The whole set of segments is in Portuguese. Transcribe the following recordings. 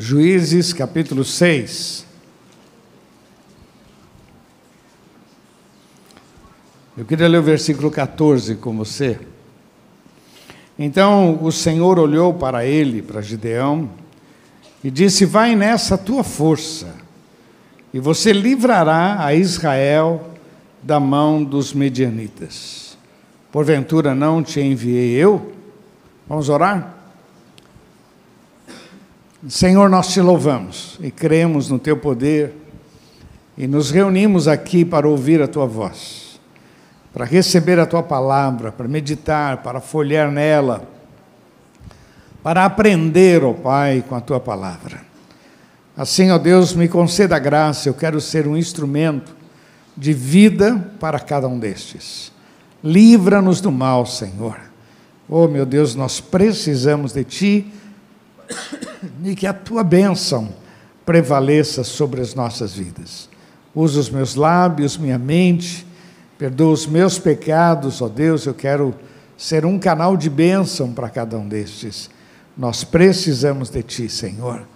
Juízes capítulo 6. Eu queria ler o versículo 14 com você. Então o Senhor olhou para ele, para Gideão, e disse: Vai nessa tua força, e você livrará a Israel da mão dos medianitas. Porventura não te enviei eu? Vamos orar? Senhor, nós te louvamos e cremos no teu poder e nos reunimos aqui para ouvir a tua voz, para receber a tua palavra, para meditar, para folhear nela, para aprender, ó Pai, com a tua palavra. Assim, ó Deus, me conceda a graça, eu quero ser um instrumento de vida para cada um destes. Livra-nos do mal, Senhor. Oh, meu Deus, nós precisamos de ti e que a tua bênção prevaleça sobre as nossas vidas. Usa os meus lábios, minha mente, perdoa os meus pecados, ó Deus, eu quero ser um canal de bênção para cada um destes. Nós precisamos de Ti, Senhor,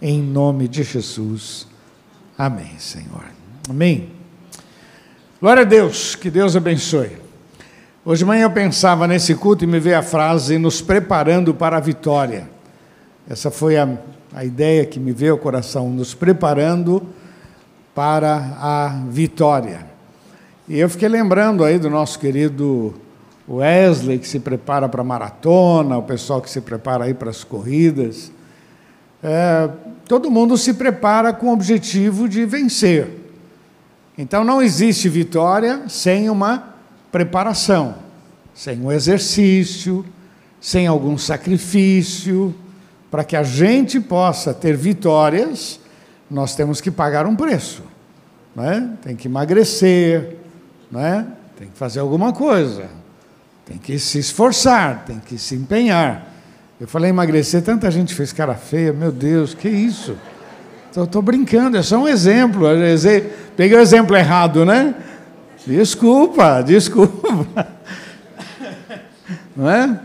em nome de Jesus. Amém, Senhor. Amém. Glória a Deus, que Deus abençoe. Hoje de manhã eu pensava nesse culto e me veio a frase: nos preparando para a vitória. Essa foi a, a ideia que me veio ao coração, nos preparando para a vitória. E eu fiquei lembrando aí do nosso querido Wesley, que se prepara para a maratona, o pessoal que se prepara aí para as corridas. É, todo mundo se prepara com o objetivo de vencer. Então não existe vitória sem uma preparação, sem um exercício, sem algum sacrifício, para que a gente possa ter vitórias, nós temos que pagar um preço. Né? Tem que emagrecer, né? tem que fazer alguma coisa, tem que se esforçar, tem que se empenhar. Eu falei emagrecer, tanta gente fez cara feia, meu Deus, que isso? Estou brincando, é só um exemplo. Peguei o exemplo errado, né? Desculpa, desculpa. Não é?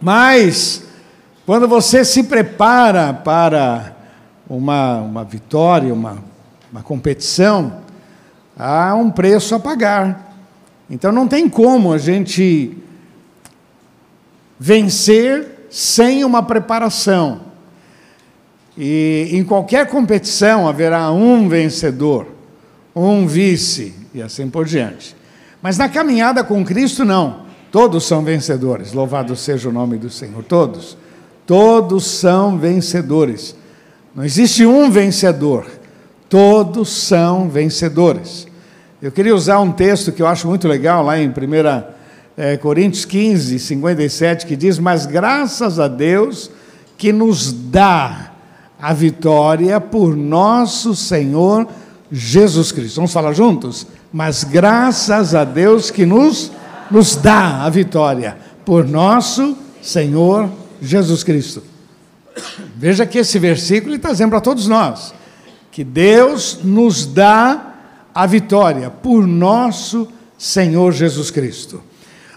Mas quando você se prepara para uma, uma vitória, uma, uma competição, há um preço a pagar. Então não tem como a gente vencer sem uma preparação. E em qualquer competição haverá um vencedor, um vice e assim por diante. Mas na caminhada com Cristo, não. Todos são vencedores. Louvado seja o nome do Senhor. Todos. Todos são vencedores. Não existe um vencedor. Todos são vencedores. Eu queria usar um texto que eu acho muito legal, lá em 1 é, Coríntios 15, 57, que diz: Mas graças a Deus que nos dá a vitória por nosso Senhor Jesus Cristo. Vamos falar juntos? Mas graças a Deus que nos, nos dá a vitória por nosso Senhor Jesus Jesus Cristo. Veja que esse versículo está dizendo para todos nós que Deus nos dá a vitória por nosso Senhor Jesus Cristo.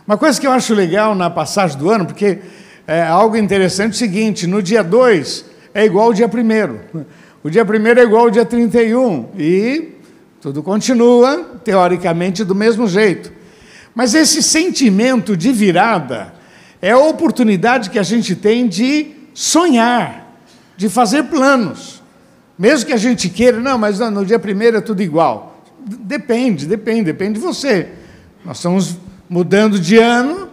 Uma coisa que eu acho legal na passagem do ano, porque é algo interessante é o seguinte: no dia 2 é igual ao dia 1. O dia 1 é igual ao dia 31 e tudo continua, teoricamente, do mesmo jeito. Mas esse sentimento de virada é a oportunidade que a gente tem de sonhar, de fazer planos. Mesmo que a gente queira, não, mas no dia primeiro é tudo igual. Depende, depende, depende de você. Nós estamos mudando de ano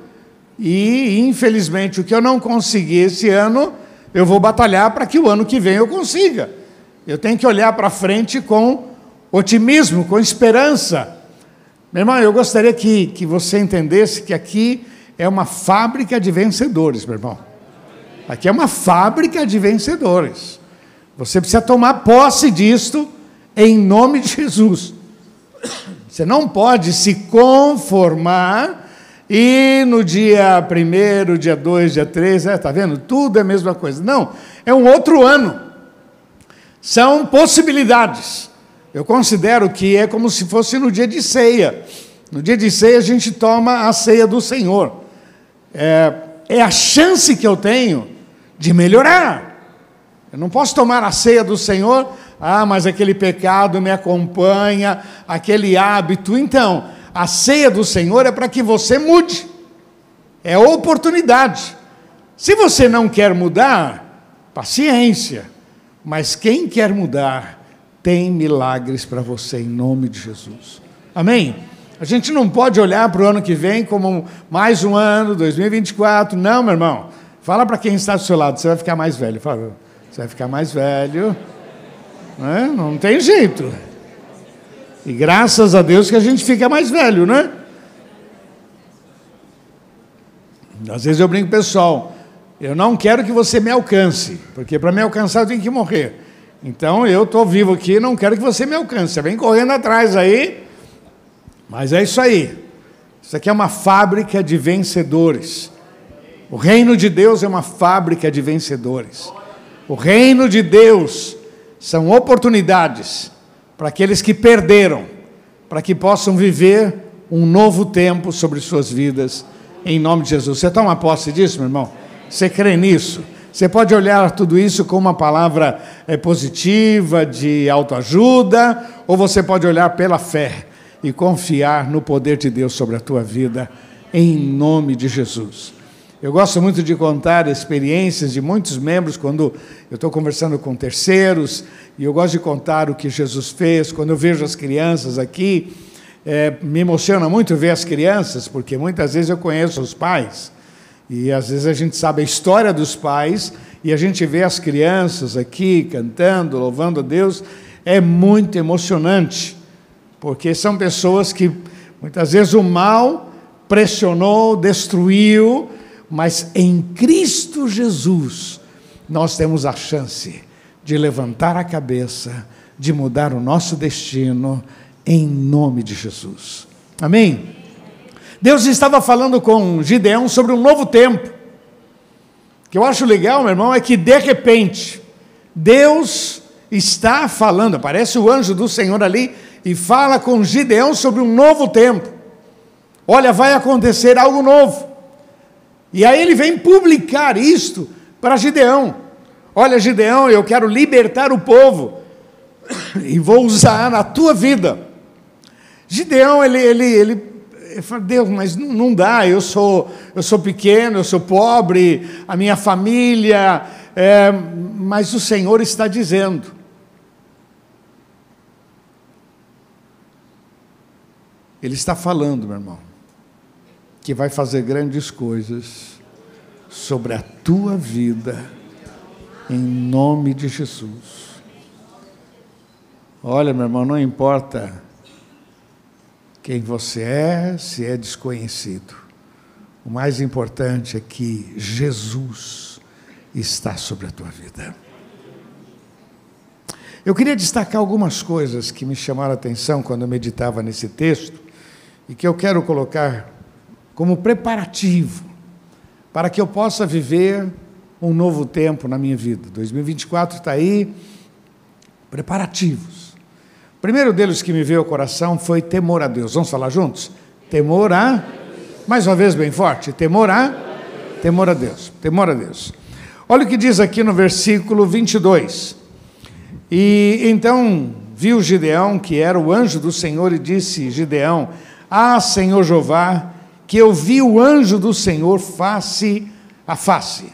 e, infelizmente, o que eu não consegui esse ano, eu vou batalhar para que o ano que vem eu consiga. Eu tenho que olhar para frente com otimismo, com esperança. Meu irmão, eu gostaria que, que você entendesse que aqui é uma fábrica de vencedores, meu irmão. Aqui é uma fábrica de vencedores. Você precisa tomar posse disto em nome de Jesus. Você não pode se conformar e no dia 1, dia 2, dia 3, está é, vendo? Tudo é a mesma coisa. Não, é um outro ano. São possibilidades. Eu considero que é como se fosse no dia de ceia. No dia de ceia a gente toma a ceia do Senhor é, é a chance que eu tenho de melhorar. Eu não posso tomar a ceia do Senhor, ah, mas aquele pecado me acompanha, aquele hábito. Então, a ceia do Senhor é para que você mude, é oportunidade. Se você não quer mudar, paciência, mas quem quer mudar, tem milagres para você em nome de Jesus. Amém? A gente não pode olhar para o ano que vem como mais um ano, 2024. Não, meu irmão. Fala para quem está do seu lado, você vai ficar mais velho. Fala, você vai ficar mais velho. Não, é? não tem jeito. E graças a Deus que a gente fica mais velho, né? Às vezes eu brinco pessoal, eu não quero que você me alcance, porque para me alcançar eu tenho que morrer. Então eu estou vivo aqui, não quero que você me alcance. Você vem correndo atrás aí, mas é isso aí. Isso aqui é uma fábrica de vencedores. O reino de Deus é uma fábrica de vencedores. O reino de Deus são oportunidades para aqueles que perderam, para que possam viver um novo tempo sobre suas vidas, em nome de Jesus. Você toma posse disso, meu irmão? Você crê nisso? Você pode olhar tudo isso como uma palavra é, positiva, de autoajuda, ou você pode olhar pela fé e confiar no poder de Deus sobre a tua vida, em nome de Jesus. Eu gosto muito de contar experiências de muitos membros quando eu estou conversando com terceiros, e eu gosto de contar o que Jesus fez. Quando eu vejo as crianças aqui, é, me emociona muito ver as crianças, porque muitas vezes eu conheço os pais, e às vezes a gente sabe a história dos pais, e a gente vê as crianças aqui cantando, louvando a Deus, é muito emocionante, porque são pessoas que muitas vezes o mal pressionou, destruiu, mas em Cristo Jesus nós temos a chance de levantar a cabeça, de mudar o nosso destino, em nome de Jesus. Amém? Deus estava falando com Gideão sobre um novo tempo. O que eu acho legal, meu irmão, é que de repente, Deus está falando, aparece o anjo do Senhor ali e fala com Gideão sobre um novo tempo. Olha, vai acontecer algo novo. E aí ele vem publicar isto para Gideão. Olha, Gideão, eu quero libertar o povo e vou usar na tua vida. Gideão, ele, ele, ele, ele fala, Deus, mas não, dá, eu sou, eu sou pequeno, eu sou pobre, a minha família, é, mas o Senhor está dizendo. Ele está falando, meu irmão que vai fazer grandes coisas sobre a tua vida, em nome de Jesus. Olha, meu irmão, não importa quem você é, se é desconhecido. O mais importante é que Jesus está sobre a tua vida. Eu queria destacar algumas coisas que me chamaram a atenção quando eu meditava nesse texto e que eu quero colocar como preparativo para que eu possa viver um novo tempo na minha vida. 2024 está aí, preparativos. O primeiro deles que me veio ao coração foi temor a Deus. Vamos falar juntos? Temor a. Mais uma vez, bem forte: temor a. Temor a Deus. Temor a Deus. Olha o que diz aqui no versículo 22. E então viu Gideão, que era o anjo do Senhor, e disse: Gideão, ah, Senhor Jeová, que eu vi o anjo do Senhor face a face.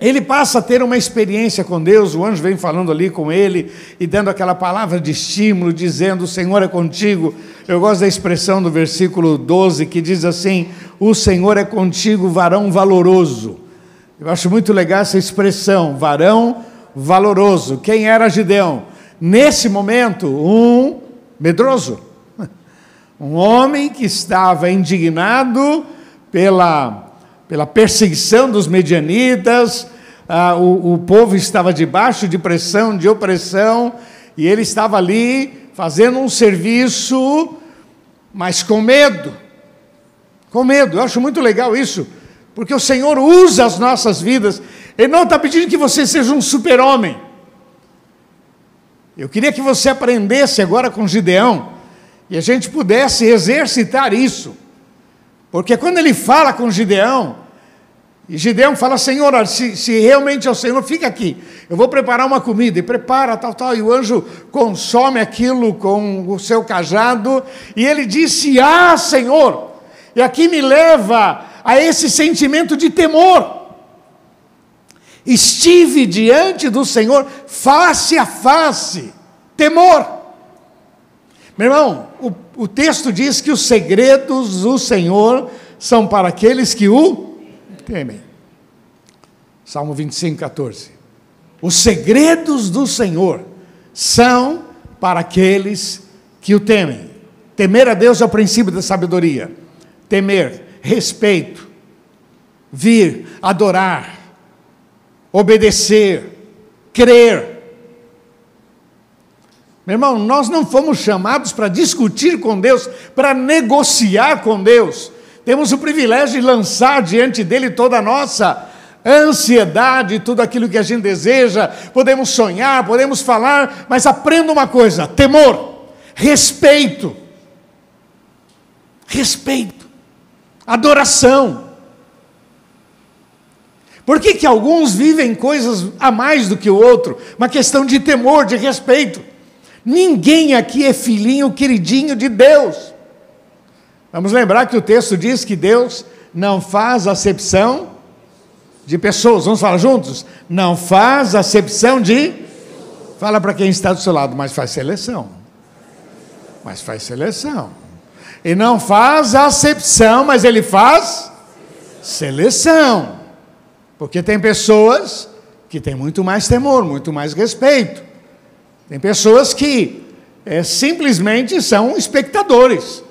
Ele passa a ter uma experiência com Deus, o anjo vem falando ali com ele e dando aquela palavra de estímulo, dizendo: O Senhor é contigo. Eu gosto da expressão do versículo 12 que diz assim: O Senhor é contigo, varão valoroso. Eu acho muito legal essa expressão, varão valoroso. Quem era Gideão? Nesse momento, um medroso. Um homem que estava indignado pela, pela perseguição dos medianitas, ah, o, o povo estava debaixo de pressão, de opressão, e ele estava ali fazendo um serviço, mas com medo. Com medo, eu acho muito legal isso, porque o Senhor usa as nossas vidas, Ele não está pedindo que você seja um super-homem. Eu queria que você aprendesse agora com Gideão e a gente pudesse exercitar isso. Porque quando ele fala com Gideão, E Gideão fala: Senhor, se, se, realmente é o Senhor, fica aqui. Eu vou preparar uma comida. E prepara, tal, tal. E o anjo consome aquilo com o seu cajado. E ele disse: Ah, Senhor. E aqui me leva a esse sentimento de temor. Estive diante do Senhor face a face. Temor. Meu irmão, o, o texto diz que os segredos do Senhor são para aqueles que o temem. Salmo 25, 14. Os segredos do Senhor são para aqueles que o temem. Temer a Deus é o princípio da sabedoria. Temer, respeito, vir, adorar, obedecer, crer. Meu irmão, nós não fomos chamados para discutir com Deus, para negociar com Deus. Temos o privilégio de lançar diante dele toda a nossa ansiedade, tudo aquilo que a gente deseja. Podemos sonhar, podemos falar, mas aprenda uma coisa: temor, respeito. Respeito, adoração. Por que, que alguns vivem coisas a mais do que o outro? Uma questão de temor, de respeito. Ninguém aqui é filhinho queridinho de Deus. Vamos lembrar que o texto diz que Deus não faz acepção de pessoas. Vamos falar juntos? Não faz acepção de. Fala para quem está do seu lado, mas faz seleção. Mas faz seleção. E não faz acepção, mas ele faz seleção. Porque tem pessoas que têm muito mais temor, muito mais respeito. Tem pessoas que é, simplesmente são espectadores.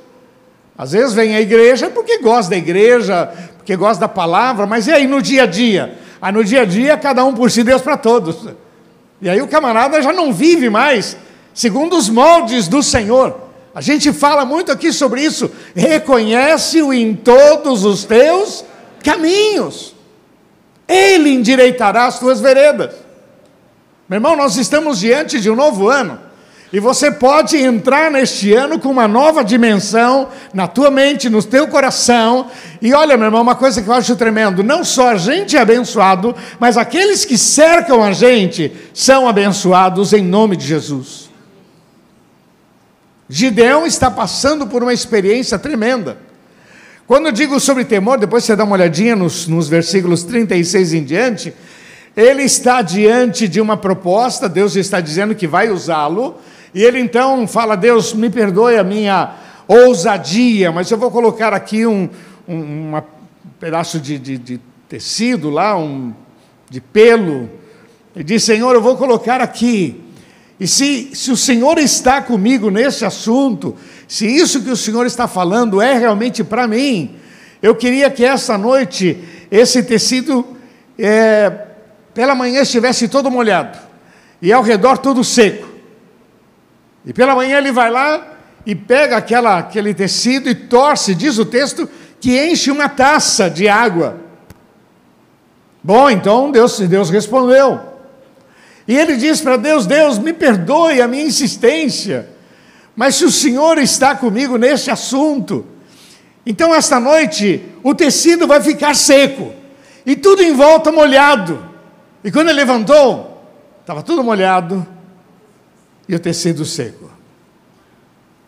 Às vezes vem à igreja porque gosta da igreja, porque gosta da palavra, mas e aí no dia a dia? Aí no dia a dia, cada um por si, Deus para todos. E aí o camarada já não vive mais segundo os moldes do Senhor. A gente fala muito aqui sobre isso. Reconhece-o em todos os teus caminhos. Ele endireitará as tuas veredas. Meu irmão, nós estamos diante de um novo ano. E você pode entrar neste ano com uma nova dimensão na tua mente, no teu coração. E olha, meu irmão, uma coisa que eu acho tremendo: não só a gente é abençoado, mas aqueles que cercam a gente são abençoados em nome de Jesus. Gideão está passando por uma experiência tremenda. Quando eu digo sobre temor, depois você dá uma olhadinha nos, nos versículos 36 em diante, ele está diante de uma proposta, Deus está dizendo que vai usá-lo, e ele então fala: Deus, me perdoe a minha ousadia, mas eu vou colocar aqui um, um pedaço de, de, de, tecido lá, um, de pelo. Ele diz: Senhor, eu vou colocar aqui. E se, se o Senhor está comigo nesse assunto, se isso que o Senhor está falando é realmente para mim, eu queria que essa noite esse tecido, é, pela manhã, estivesse todo molhado e ao redor todo seco. E pela manhã ele vai lá e pega aquela, aquele tecido e torce, diz o texto, que enche uma taça de água. Bom, então Deus, Deus respondeu. E ele diz para Deus: Deus, me perdoe a minha insistência, mas se o Senhor está comigo neste assunto, então esta noite o tecido vai ficar seco e tudo em volta molhado. E quando ele levantou, estava tudo molhado, e o tecido seco.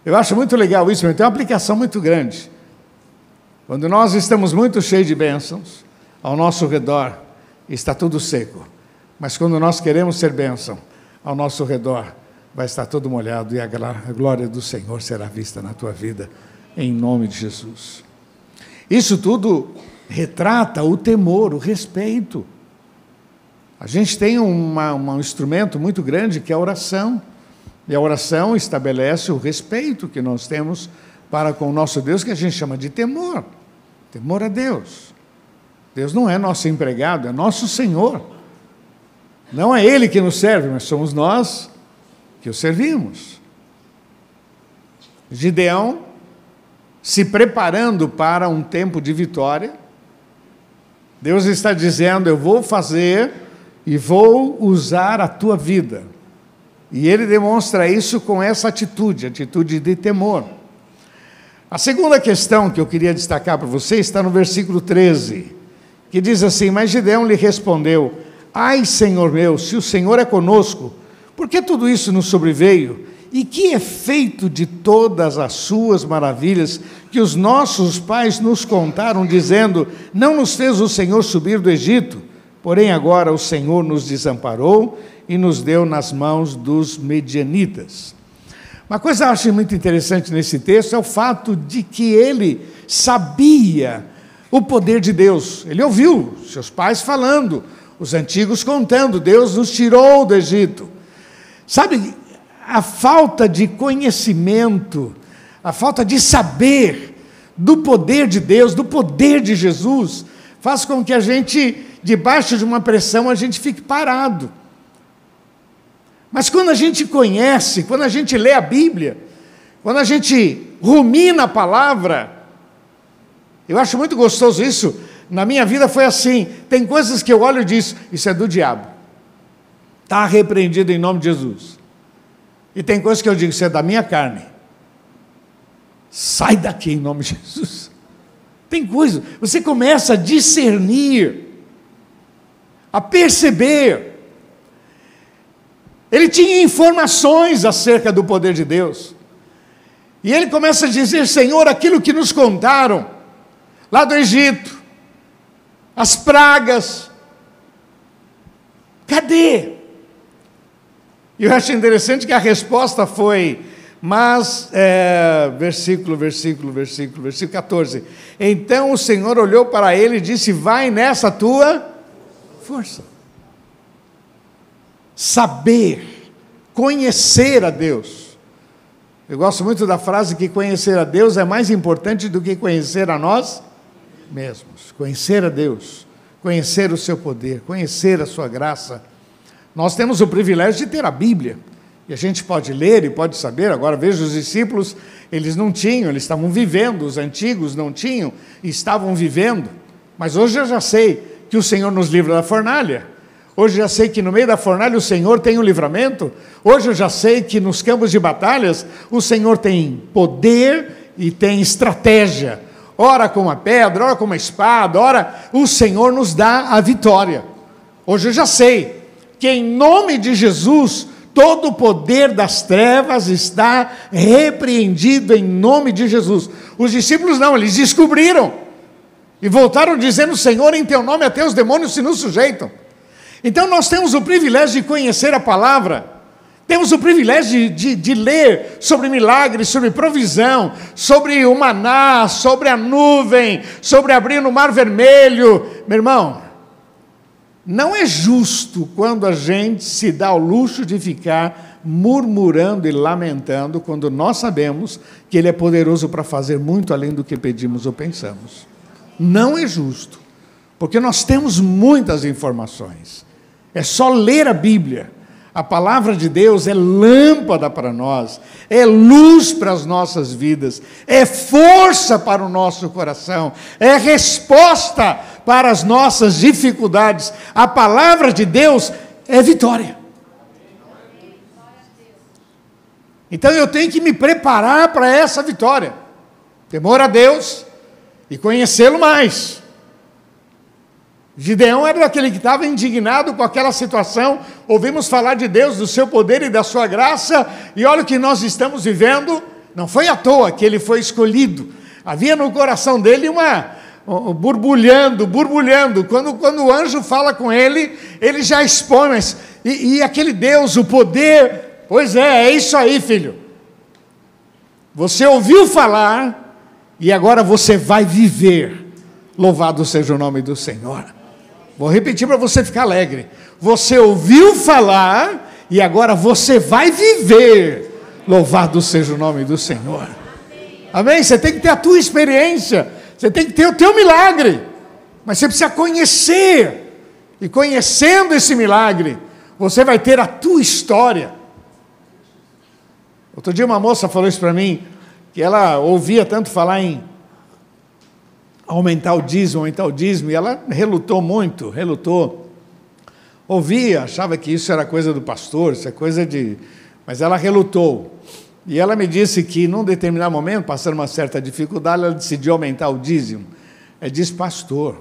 Eu acho muito legal isso, mas tem uma aplicação muito grande. Quando nós estamos muito cheios de bênçãos, ao nosso redor está tudo seco. Mas quando nós queremos ser bênção, ao nosso redor vai estar tudo molhado e a glória do Senhor será vista na tua vida, em nome de Jesus. Isso tudo retrata o temor, o respeito. A gente tem uma, um instrumento muito grande que é a oração. E a oração estabelece o respeito que nós temos para com o nosso Deus, que a gente chama de temor. Temor a Deus. Deus não é nosso empregado, é nosso Senhor. Não é Ele que nos serve, mas somos nós que o servimos. Gideão se preparando para um tempo de vitória. Deus está dizendo: Eu vou fazer e vou usar a tua vida. E ele demonstra isso com essa atitude, atitude de temor. A segunda questão que eu queria destacar para você está no versículo 13. que diz assim: Mas Gideão lhe respondeu: Ai, Senhor meu, se o Senhor é conosco, por que tudo isso nos sobreveio? E que é feito de todas as suas maravilhas que os nossos pais nos contaram, dizendo: Não nos fez o Senhor subir do Egito, porém agora o Senhor nos desamparou e nos deu nas mãos dos medianitas. Uma coisa que eu acho muito interessante nesse texto é o fato de que ele sabia o poder de Deus. Ele ouviu seus pais falando, os antigos contando: Deus nos tirou do Egito. Sabe, a falta de conhecimento, a falta de saber do poder de Deus, do poder de Jesus, faz com que a gente, debaixo de uma pressão, a gente fique parado. Mas quando a gente conhece, quando a gente lê a Bíblia, quando a gente rumina a palavra, eu acho muito gostoso isso. Na minha vida foi assim. Tem coisas que eu olho e digo, isso é do diabo. Está repreendido em nome de Jesus. E tem coisas que eu digo, isso é da minha carne. Sai daqui em nome de Jesus. Tem coisa, você começa a discernir, a perceber ele tinha informações acerca do poder de Deus. E ele começa a dizer: Senhor, aquilo que nos contaram lá do Egito, as pragas, cadê? E eu acho interessante que a resposta foi, mas, é, versículo, versículo, versículo, versículo 14. Então o Senhor olhou para ele e disse: Vai nessa tua força saber, conhecer a Deus. Eu gosto muito da frase que conhecer a Deus é mais importante do que conhecer a nós mesmos. Conhecer a Deus, conhecer o seu poder, conhecer a sua graça. Nós temos o privilégio de ter a Bíblia. E a gente pode ler e pode saber. Agora veja os discípulos, eles não tinham, eles estavam vivendo, os antigos não tinham estavam vivendo. Mas hoje eu já sei que o Senhor nos livra da fornalha. Hoje já sei que no meio da fornalha o Senhor tem o um livramento. Hoje eu já sei que nos campos de batalhas o Senhor tem poder e tem estratégia. Ora com uma pedra, ora com uma espada, ora o Senhor nos dá a vitória. Hoje eu já sei que em nome de Jesus todo o poder das trevas está repreendido em nome de Jesus. Os discípulos não, eles descobriram e voltaram dizendo: Senhor, em teu nome até os demônios se nos sujeitam. Então nós temos o privilégio de conhecer a palavra, temos o privilégio de, de, de, ler sobre milagres, sobre provisão, sobre o maná, sobre a nuvem, sobre abrir no mar vermelho. Meu irmão, não é justo quando a gente se dá ao luxo de ficar murmurando e lamentando, quando nós sabemos que Ele é poderoso para fazer muito além do que pedimos ou pensamos. Não é justo, porque nós temos muitas informações. É só ler a Bíblia. A palavra de Deus é lâmpada para nós, é luz para as nossas vidas, é força para o nosso coração, é resposta para as nossas dificuldades. A palavra de Deus é vitória. Então eu tenho que me preparar para essa vitória. Temor a Deus e conhecê-lo mais. Gideão era aquele que estava indignado com aquela situação. Ouvimos falar de Deus, do seu poder e da sua graça, e olha o que nós estamos vivendo. Não foi à toa que ele foi escolhido. Havia no coração dele uma borbulhando, borbulhando. Quando, quando o anjo fala com ele, ele já expõe, mas e, e aquele Deus, o poder, pois é, é isso aí, filho. Você ouviu falar e agora você vai viver. Louvado seja o nome do Senhor. Vou repetir para você ficar alegre. Você ouviu falar e agora você vai viver. Louvado seja o nome do Senhor. Amém? Você tem que ter a tua experiência. Você tem que ter o teu milagre. Mas você precisa conhecer. E conhecendo esse milagre, você vai ter a tua história. Outro dia uma moça falou isso para mim, que ela ouvia tanto falar em aumentar o dízimo, aumentar o dízimo, e ela relutou muito, relutou. Ouvia, achava que isso era coisa do pastor, isso é coisa de. Mas ela relutou. E ela me disse que, num determinado momento, passando uma certa dificuldade, ela decidiu aumentar o dízimo. Ela disse, pastor,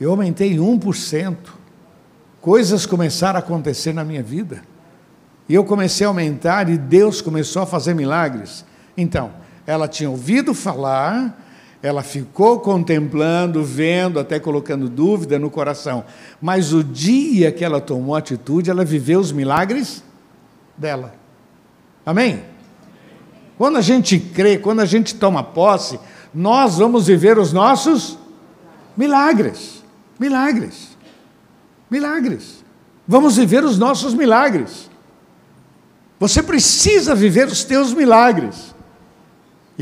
Eu aumentei 1%. Coisas começaram a acontecer na minha vida. E eu comecei a aumentar e Deus começou a fazer milagres. Então, ela tinha ouvido falar, ela ficou contemplando, vendo, até colocando dúvida no coração. Mas o dia que ela tomou atitude, ela viveu os milagres dela. Amém? Quando a gente crê, quando a gente toma posse, nós vamos viver os nossos milagres. Milagres. Milagres. Vamos viver os nossos milagres. Você precisa viver os teus milagres.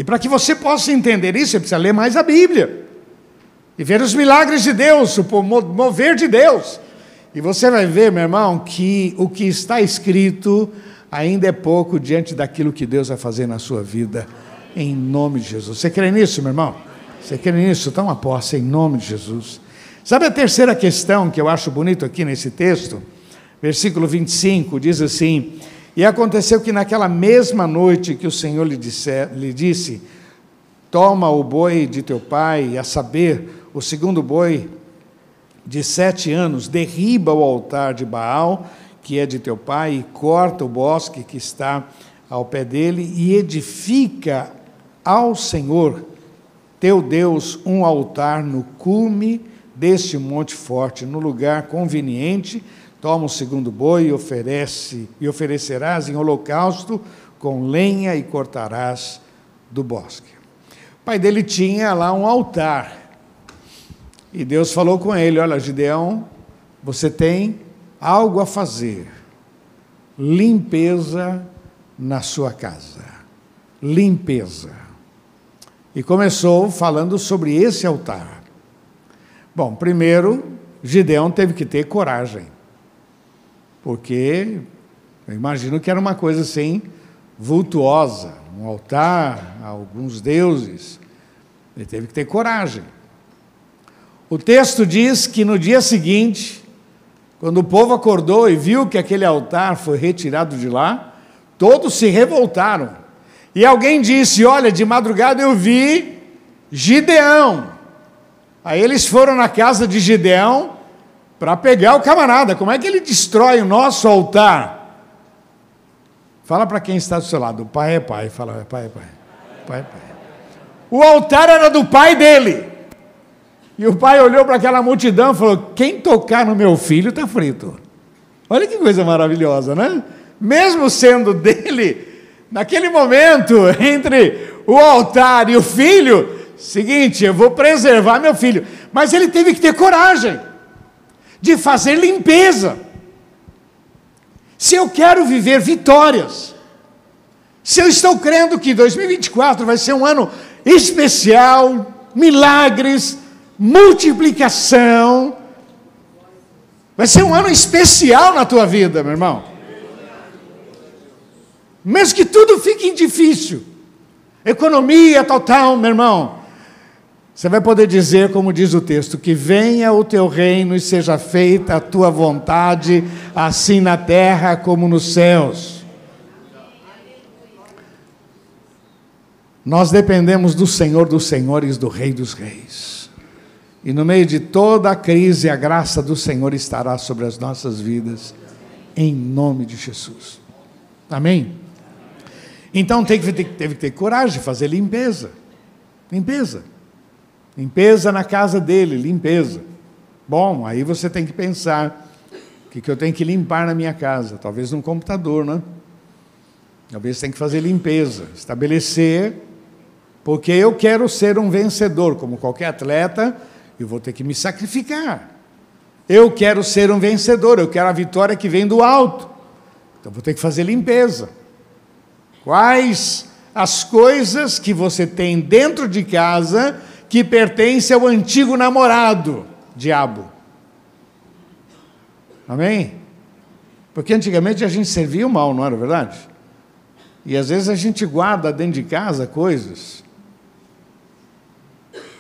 E para que você possa entender isso, você precisa ler mais a Bíblia. E ver os milagres de Deus, o mover de Deus. E você vai ver, meu irmão, que o que está escrito ainda é pouco diante daquilo que Deus vai fazer na sua vida, em nome de Jesus. Você crê nisso, meu irmão? Você crê nisso? Toma posse em nome de Jesus. Sabe a terceira questão que eu acho bonito aqui nesse texto? Versículo 25 diz assim: E aconteceu que naquela mesma noite que o Senhor lhe, disse, lhe disse: Toma o boi de teu pai, a saber, o segundo boi de sete anos, derriba o altar de Baal que é de teu pai, e corta o bosque que está ao pé dele, e edifica ao Senhor teu Deus um altar no cume deste monte forte, no lugar conveniente. Toma o segundo boi e oferece e oferecerás em holocausto com lenha e cortarás do bosque. O pai dele tinha lá um altar. E Deus falou com ele: Olha, Gideão, você tem algo a fazer. Limpeza na sua casa. Limpeza. E começou falando sobre esse altar. Bom, primeiro, Gideão teve que ter coragem. Porque eu imagino que era uma coisa assim vultuosa, um altar a alguns deuses. Ele teve que ter coragem. O texto diz que no dia seguinte, quando o povo acordou e viu que aquele altar foi retirado de lá, todos se revoltaram. E alguém disse: Olha, de madrugada eu vi Gideão. Aí eles foram na casa de Gideão para pegar o camarada. Como é que ele destrói o nosso altar? Fala para quem está do seu lado: o pai é pai. Fala, pai é pai. pai é pai. O altar era do pai dele. E o pai olhou para aquela multidão e falou: Quem tocar no meu filho está frito. Olha que coisa maravilhosa, né? Mesmo sendo dele, naquele momento, entre o altar e o filho, seguinte, eu vou preservar meu filho. Mas ele teve que ter coragem de fazer limpeza. Se eu quero viver vitórias, se eu estou crendo que 2024 vai ser um ano especial, milagres, multiplicação. Vai ser um ano especial na tua vida, meu irmão. Mesmo que tudo fique difícil, economia total, meu irmão. Você vai poder dizer, como diz o texto, que venha o teu reino e seja feita a tua vontade, assim na terra como nos céus. Nós dependemos do Senhor dos Senhores, do Rei dos Reis. E no meio de toda a crise, a graça do Senhor estará sobre as nossas vidas, em nome de Jesus. Amém? Então teve, teve que ter coragem de fazer limpeza. Limpeza. Limpeza na casa dele, limpeza. Bom, aí você tem que pensar o que, que eu tenho que limpar na minha casa. Talvez num computador, né? Talvez tem que fazer limpeza, estabelecer, porque eu quero ser um vencedor, como qualquer atleta eu vou ter que me sacrificar. Eu quero ser um vencedor, eu quero a vitória que vem do alto. Então vou ter que fazer limpeza. Quais as coisas que você tem dentro de casa que pertence ao antigo namorado, diabo? Amém? Porque antigamente a gente servia o mal, não era verdade? E às vezes a gente guarda dentro de casa coisas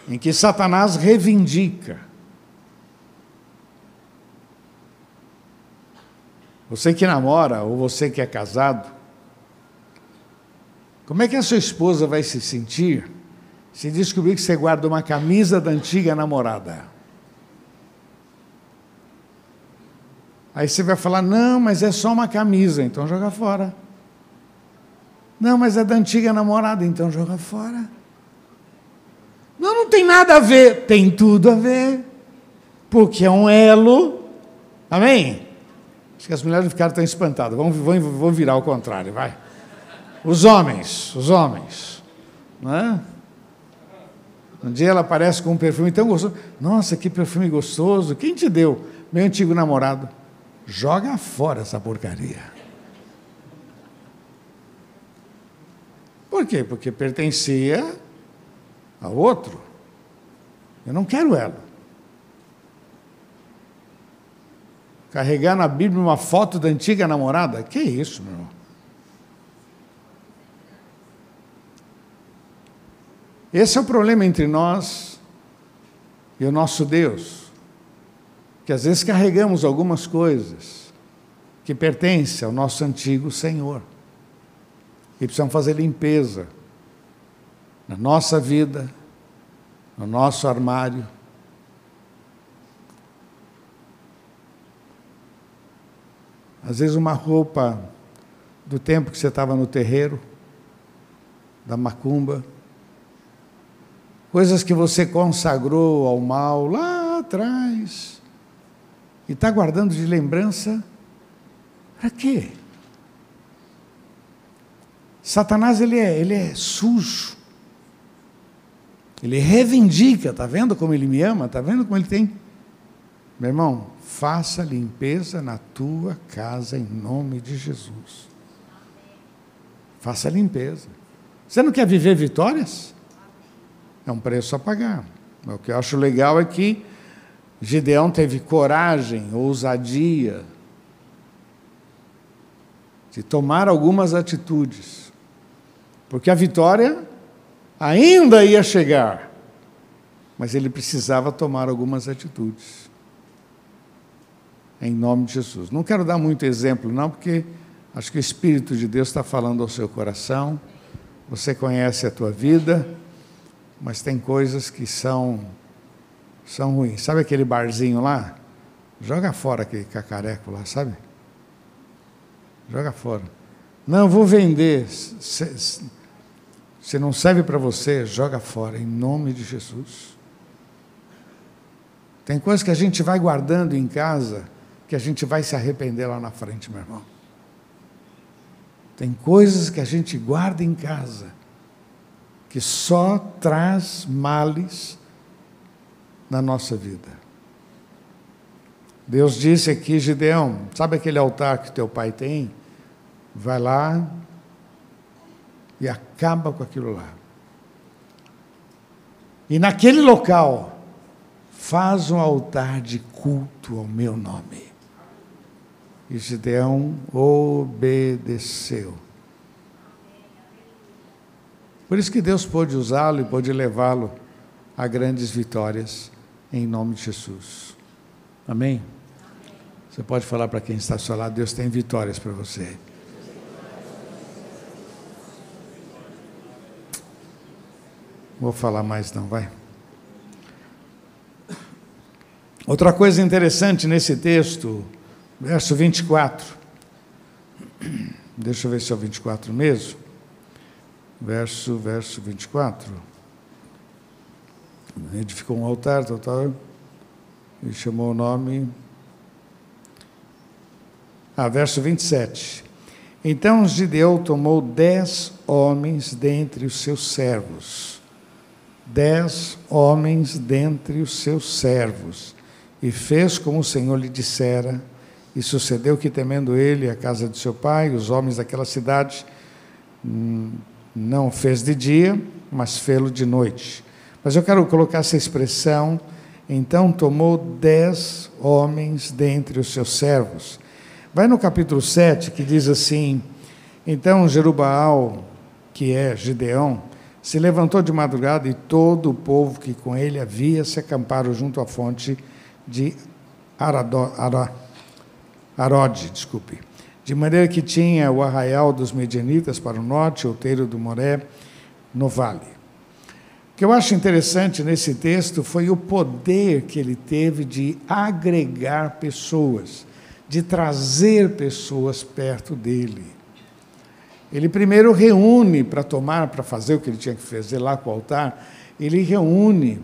em que Satanás reivindica. Você que namora ou você que é casado, como é que a sua esposa vai se sentir se descobrir que você guarda uma camisa da antiga namorada? Aí você vai falar: não, mas é só uma camisa, então joga fora. Não, mas é da antiga namorada, então joga fora. Não, não tem nada a ver. Tem tudo a ver. Porque é um elo. Amém? Acho que as mulheres ficaram tão espantadas. Vamos, vamos, virar ao contrário, vai. Os homens, os homens. Né? Um dia ela aparece com um perfume tão gostoso. Nossa, que perfume gostoso. Quem te deu? Meu antigo namorado. Joga fora essa porcaria. Por quê? Porque pertencia a outro. Eu não quero ela. Carregar na Bíblia uma foto da antiga namorada? Que isso, meu irmão? Esse é o problema entre nós e o nosso Deus. Que às vezes carregamos algumas coisas que pertencem ao nosso antigo Senhor. E precisamos fazer limpeza na nossa vida, no nosso armário. Às vezes, uma roupa do tempo que você estava no terreiro, da macumba, coisas que você consagrou ao mal lá atrás, e está guardando de lembrança, para quê? Satanás ele é, ele é sujo. Ele reivindica, está vendo como ele me ama? Está vendo como ele tem? Meu irmão, faça limpeza na tua casa em nome de Jesus. Faça limpeza. Você não quer viver vitórias? É um preço a pagar. O que eu acho legal é que Gideão teve coragem, ousadia de tomar algumas atitudes. Porque a vitória ainda ia chegar, mas ele precisava tomar algumas atitudes. Em nome de Jesus. Não quero dar muito exemplo, não, porque acho que o Espírito de Deus está falando ao seu coração. Você conhece a tua vida, mas tem coisas que são, são ruins. Sabe aquele barzinho lá? Joga fora aquele cacareco lá, sabe? Joga fora. Não, vou vender. Se não serve para você, joga fora, em nome de Jesus. Tem coisas que a gente vai guardando em casa que a gente vai se arrepender lá na frente, meu irmão. Tem coisas que a gente guarda em casa que só traz males na nossa vida. Deus disse aqui, Gideão, sabe aquele altar que teu pai tem? Vai lá, e acaba com aquilo lá. E naquele local, faz um altar de culto ao meu nome. E Gideão obedeceu. Por isso que Deus pôde usá-lo e pôde levá-lo a grandes vitórias em nome de Jesus. Amém? Você pode falar para quem está ao seu lado, Deus tem vitórias para você. Vou falar mais não, vai. Outra coisa interessante nesse texto, verso 24. Deixa eu ver se é o 24 mesmo. Verso, verso 24. Edificou um altar, tal, tal, e chamou o nome. Ah, verso 27. Então Gideão tomou dez homens dentre os seus servos dez homens dentre os seus servos, e fez como o Senhor lhe dissera. E sucedeu que, temendo ele a casa de seu pai, os homens daquela cidade, hum, não fez de dia, mas fê-lo de noite. Mas eu quero colocar essa expressão. Então tomou dez homens dentre os seus servos. Vai no capítulo 7 que diz assim: Então Jerubaal, que é Gideão, se levantou de madrugada e todo o povo que com ele havia se acamparam junto à fonte de Arado, Ara, Arode, desculpe. De maneira que tinha o arraial dos medianitas para o norte, o outeiro do Moré, no vale. O que eu acho interessante nesse texto foi o poder que ele teve de agregar pessoas, de trazer pessoas perto dele. Ele primeiro reúne para tomar, para fazer o que ele tinha que fazer lá com o altar, ele reúne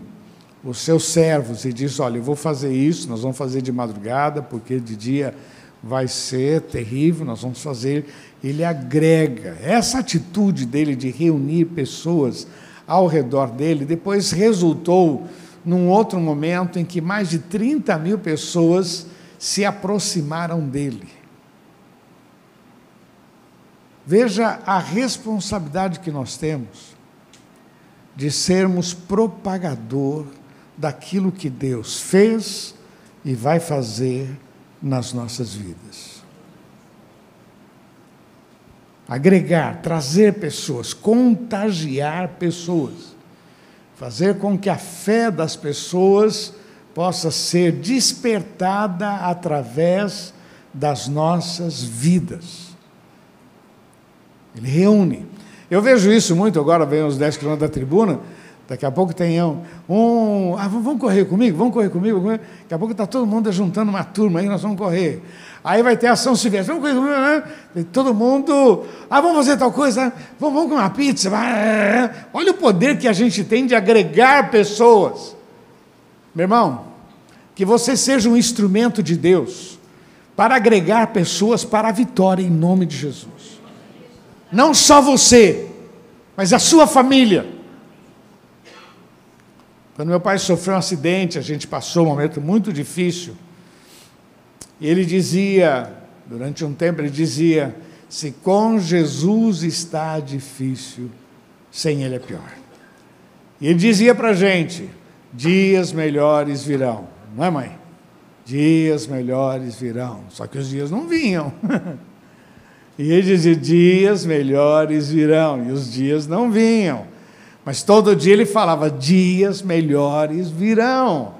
os seus servos e diz: Olha, eu vou fazer isso, nós vamos fazer de madrugada, porque de dia vai ser terrível, nós vamos fazer. Ele agrega. Essa atitude dele de reunir pessoas ao redor dele, depois resultou num outro momento em que mais de 30 mil pessoas se aproximaram dele. Veja a responsabilidade que nós temos de sermos propagador daquilo que Deus fez e vai fazer nas nossas vidas. Agregar, trazer pessoas, contagiar pessoas, fazer com que a fé das pessoas possa ser despertada através das nossas vidas. Ele reúne. Eu vejo isso muito agora, vem os 10 quilômetros da tribuna, daqui a pouco tem um, um ah, vamos correr comigo, vamos correr comigo, daqui a pouco está todo mundo juntando uma turma aí, nós vamos correr. Aí vai ter ação civil, vamos correr comigo, né? todo mundo, ah, vamos fazer tal coisa, vamos, vamos comer uma pizza, olha o poder que a gente tem de agregar pessoas. Meu irmão, que você seja um instrumento de Deus para agregar pessoas para a vitória em nome de Jesus. Não só você, mas a sua família. Quando meu pai sofreu um acidente, a gente passou um momento muito difícil. E ele dizia, durante um tempo, ele dizia: se com Jesus está difícil, sem Ele é pior. E ele dizia para a gente: dias melhores virão. Não é, mãe? Dias melhores virão. Só que os dias não vinham. e ele dizia: dias melhores virão. E os dias não vinham. Mas todo dia ele falava: dias melhores virão.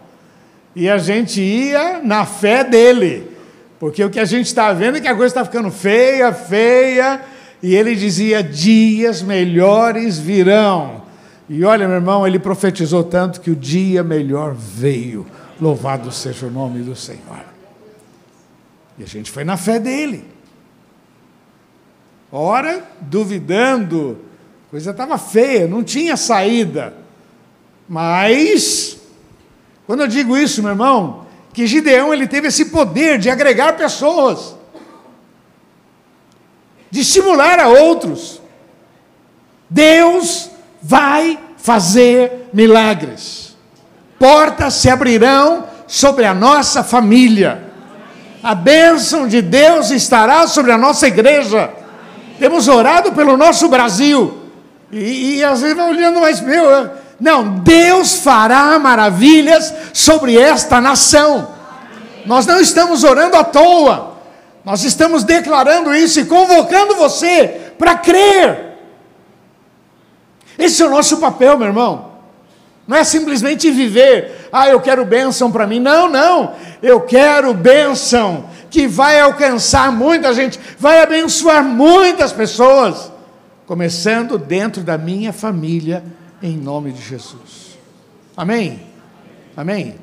E a gente ia na fé dele. Porque o que a gente está vendo é que a coisa está ficando feia, feia. E ele dizia: dias melhores virão. E olha, meu irmão, ele profetizou tanto que o dia melhor veio. Louvado seja o nome do Senhor. E a gente foi na fé dele. Ora, duvidando, coisa estava feia, não tinha saída. Mas, quando eu digo isso, meu irmão, que Gideão ele teve esse poder de agregar pessoas, de estimular a outros. Deus vai fazer milagres portas se abrirão sobre a nossa família. A bênção de Deus estará sobre a nossa igreja. Temos orado pelo nosso Brasil. E, e às vezes vai olhando, mas meu, não, Deus fará maravilhas sobre esta nação. Nós não estamos orando à toa. Nós estamos declarando isso e convocando você para crer. Esse é o nosso papel, meu irmão. Não é simplesmente viver, ah, eu quero bênção para mim. Não, não. Eu quero bênção que vai alcançar muita gente, vai abençoar muitas pessoas, começando dentro da minha família, em nome de Jesus. Amém? Amém?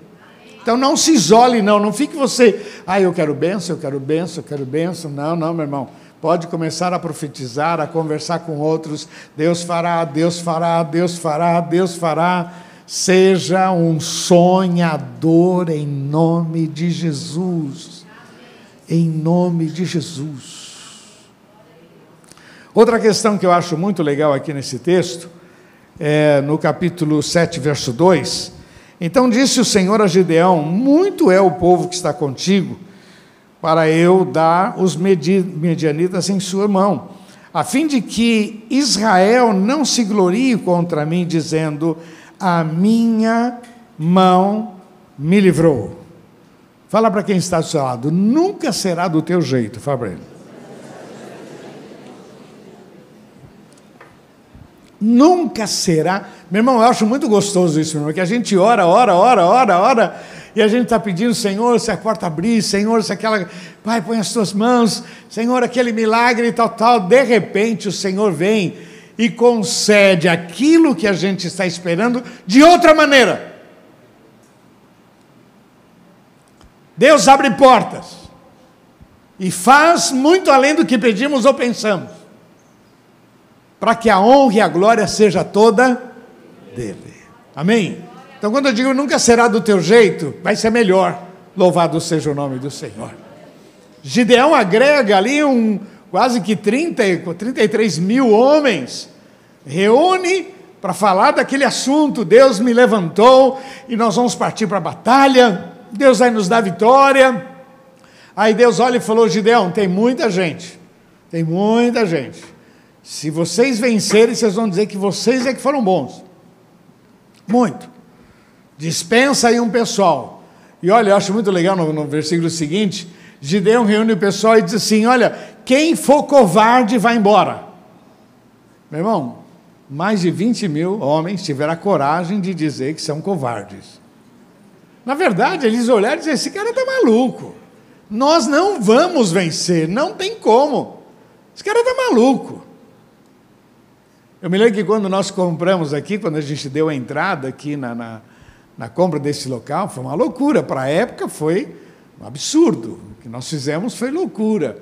Então não se isole, não. Não fique você, ah, eu quero bênção, eu quero bênção, eu quero bênção. Não, não, meu irmão. Pode começar a profetizar, a conversar com outros. Deus fará, Deus fará, Deus fará, Deus fará. Seja um sonhador em nome de Jesus. Em nome de Jesus. Outra questão que eu acho muito legal aqui nesse texto, é no capítulo 7, verso 2. Então disse o Senhor a Gideão: Muito é o povo que está contigo, para eu dar os medianitas em sua mão, a fim de que Israel não se glorie contra mim, dizendo: a minha mão me livrou. Fala para quem está do seu lado, nunca será do teu jeito, fala para ele. Nunca será. Meu irmão, eu acho muito gostoso isso, meu irmão, que a gente ora, ora, ora, ora, ora, e a gente está pedindo, Senhor, se a porta abrir, Senhor, se aquela. Pai, põe as tuas mãos, Senhor, aquele milagre e tal, tal. De repente o Senhor vem e concede aquilo que a gente está esperando de outra maneira. Deus abre portas. e faz muito além do que pedimos ou pensamos, para que a honra e a glória seja toda dele. Amém? Então, quando eu digo nunca será do teu jeito, vai ser melhor. Louvado seja o nome do Senhor. Gideão agrega ali um quase que 30, 33 mil homens, reúne para falar daquele assunto. Deus me levantou e nós vamos partir para a batalha. Deus vai nos dar vitória. Aí Deus olha e falou: Gideão, tem muita gente, tem muita gente. Se vocês vencerem, vocês vão dizer que vocês é que foram bons. Muito. Dispensa aí um pessoal. E olha, eu acho muito legal no, no versículo seguinte: Gideão reúne o pessoal e diz assim: Olha, quem for covarde vai embora. Meu irmão, mais de 20 mil homens tiveram a coragem de dizer que são covardes. Na verdade, eles olharam e disseram: esse cara está maluco. Nós não vamos vencer, não tem como. Esse cara está maluco. Eu me lembro que quando nós compramos aqui, quando a gente deu a entrada aqui na, na, na compra desse local, foi uma loucura. Para a época foi um absurdo. O que nós fizemos foi loucura.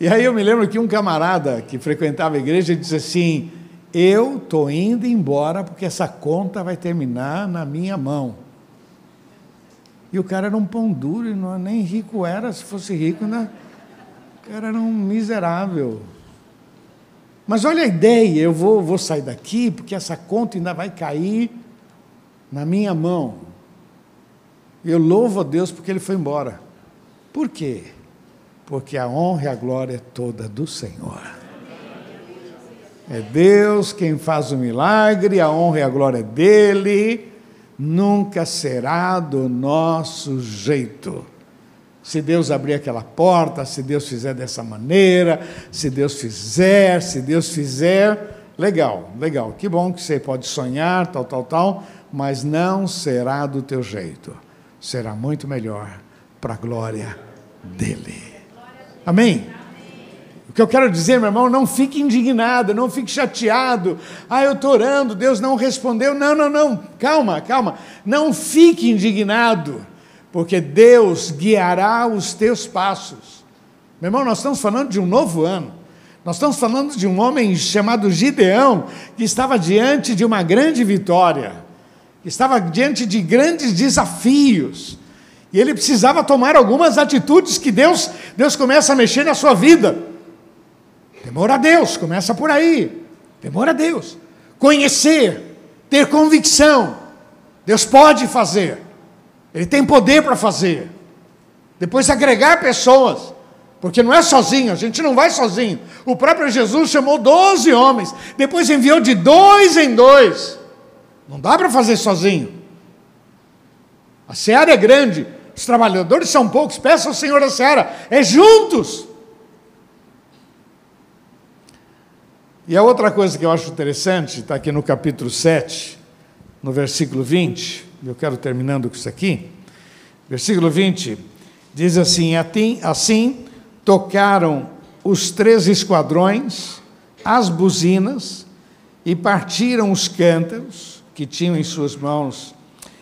E aí eu me lembro que um camarada que frequentava a igreja disse assim: eu estou indo embora porque essa conta vai terminar na minha mão. E o cara era um pão duro, e não, nem rico era, se fosse rico, né? o cara era um miserável. Mas olha a ideia, eu vou, vou sair daqui porque essa conta ainda vai cair na minha mão. Eu louvo a Deus porque ele foi embora. Por quê? Porque a honra e a glória é toda do Senhor. É Deus quem faz o milagre, a honra e a glória é dele, nunca será do nosso jeito. Se Deus abrir aquela porta, se Deus fizer dessa maneira, se Deus fizer, se Deus fizer, legal, legal. Que bom que você pode sonhar, tal, tal, tal, mas não será do teu jeito. Será muito melhor para a glória dele. Amém? O que eu quero dizer, meu irmão, não fique indignado, não fique chateado. Ah, eu estou orando, Deus não respondeu. Não, não, não. Calma, calma. Não fique indignado, porque Deus guiará os teus passos. Meu irmão, nós estamos falando de um novo ano. Nós estamos falando de um homem chamado Gideão, que estava diante de uma grande vitória, que estava diante de grandes desafios. E ele precisava tomar algumas atitudes que Deus, Deus começa a mexer na sua vida. Temor a Deus, começa por aí. Temor a Deus. Conhecer, ter convicção. Deus pode fazer. Ele tem poder para fazer. Depois agregar pessoas. Porque não é sozinho, a gente não vai sozinho. O próprio Jesus chamou 12 homens, depois enviou de dois em dois. Não dá para fazer sozinho. A seara é grande, os trabalhadores são poucos, peça ao Senhor a seara, é juntos. E a outra coisa que eu acho interessante, está aqui no capítulo 7, no versículo 20, eu quero terminando com isso aqui. Versículo 20 diz assim: Assim tocaram os três esquadrões, as buzinas, e partiram os cântaros que tinham em suas mãos,